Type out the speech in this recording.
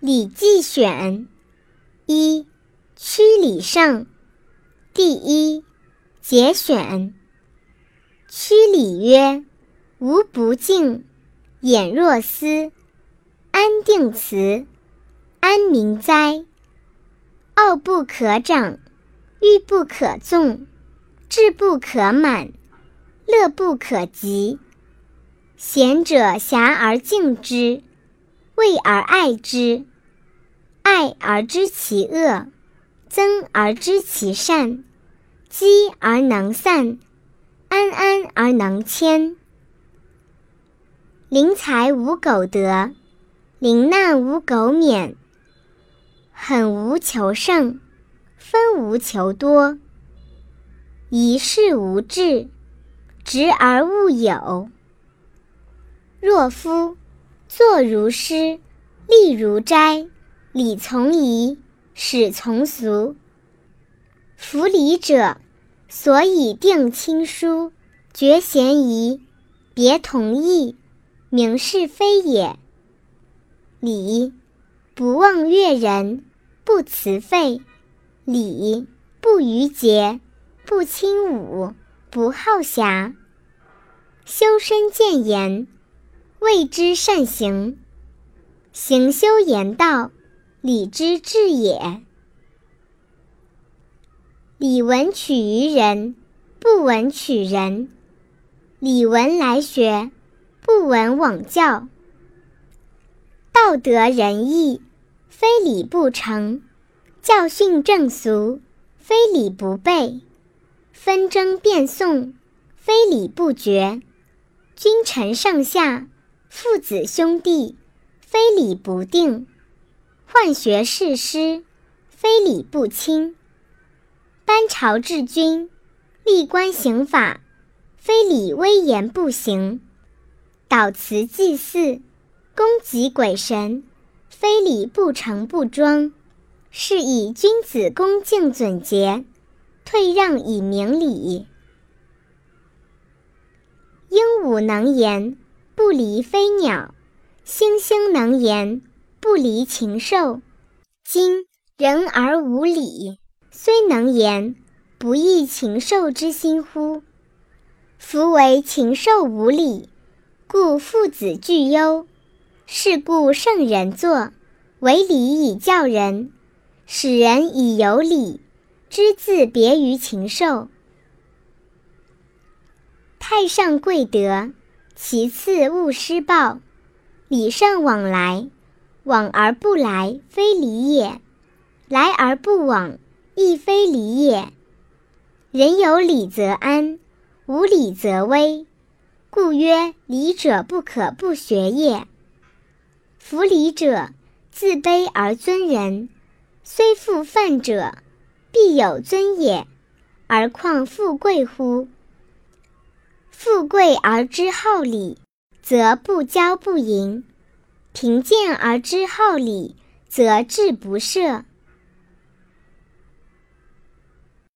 礼记选一，曲礼上，第一节选。曲礼曰：“无不敬，俨若思。安定辞，安民哉？傲不可长，欲不可纵，志不可满，乐不可极。贤者遐而敬之，畏而爱之。”爱而知其恶，憎而知其善，积而能散，安安而能迁。临财无苟得，临难无苟免。狠无求胜，分无求多。一事无志，直而务有。若夫坐如师，立如斋。礼从仪，始从俗。夫礼者，所以定亲疏，决嫌疑，别同义，明是非也。礼，不忘悦人，不辞费；礼，不逾节，不轻侮，不好侠。修身见言，谓之善行。行修言道。礼之至也。礼文取于人，不闻取人；礼文来学，不闻往教。道德仁义，非礼不成；教训正俗，非礼不备；纷争辩讼，非礼不决；君臣上下，父子兄弟，非礼不定。宦学士师，非礼不亲；班朝治军，历官刑法，非礼威严不行；祷辞祭祀，供给鬼神，非礼不成不庄。是以君子恭敬准节，退让以明礼。鹦鹉能言，不离飞鸟；猩猩能言。不离禽兽，今人而无礼，虽能言，不亦禽兽之心乎？夫为禽兽无礼，故父子俱忧。是故圣人作，为礼以教人，使人以有礼，知自别于禽兽。太上贵德，其次勿施暴，礼尚往来。往而不来，非礼也；来而不往，亦非礼也。人有礼则安，无礼则危。故曰：礼者不可不学也。夫礼者，自卑而尊人，虽复犯者，必有尊也，而况富贵乎？富贵而知厚礼，则不骄不淫。贫贱而知厚礼，则志不赦。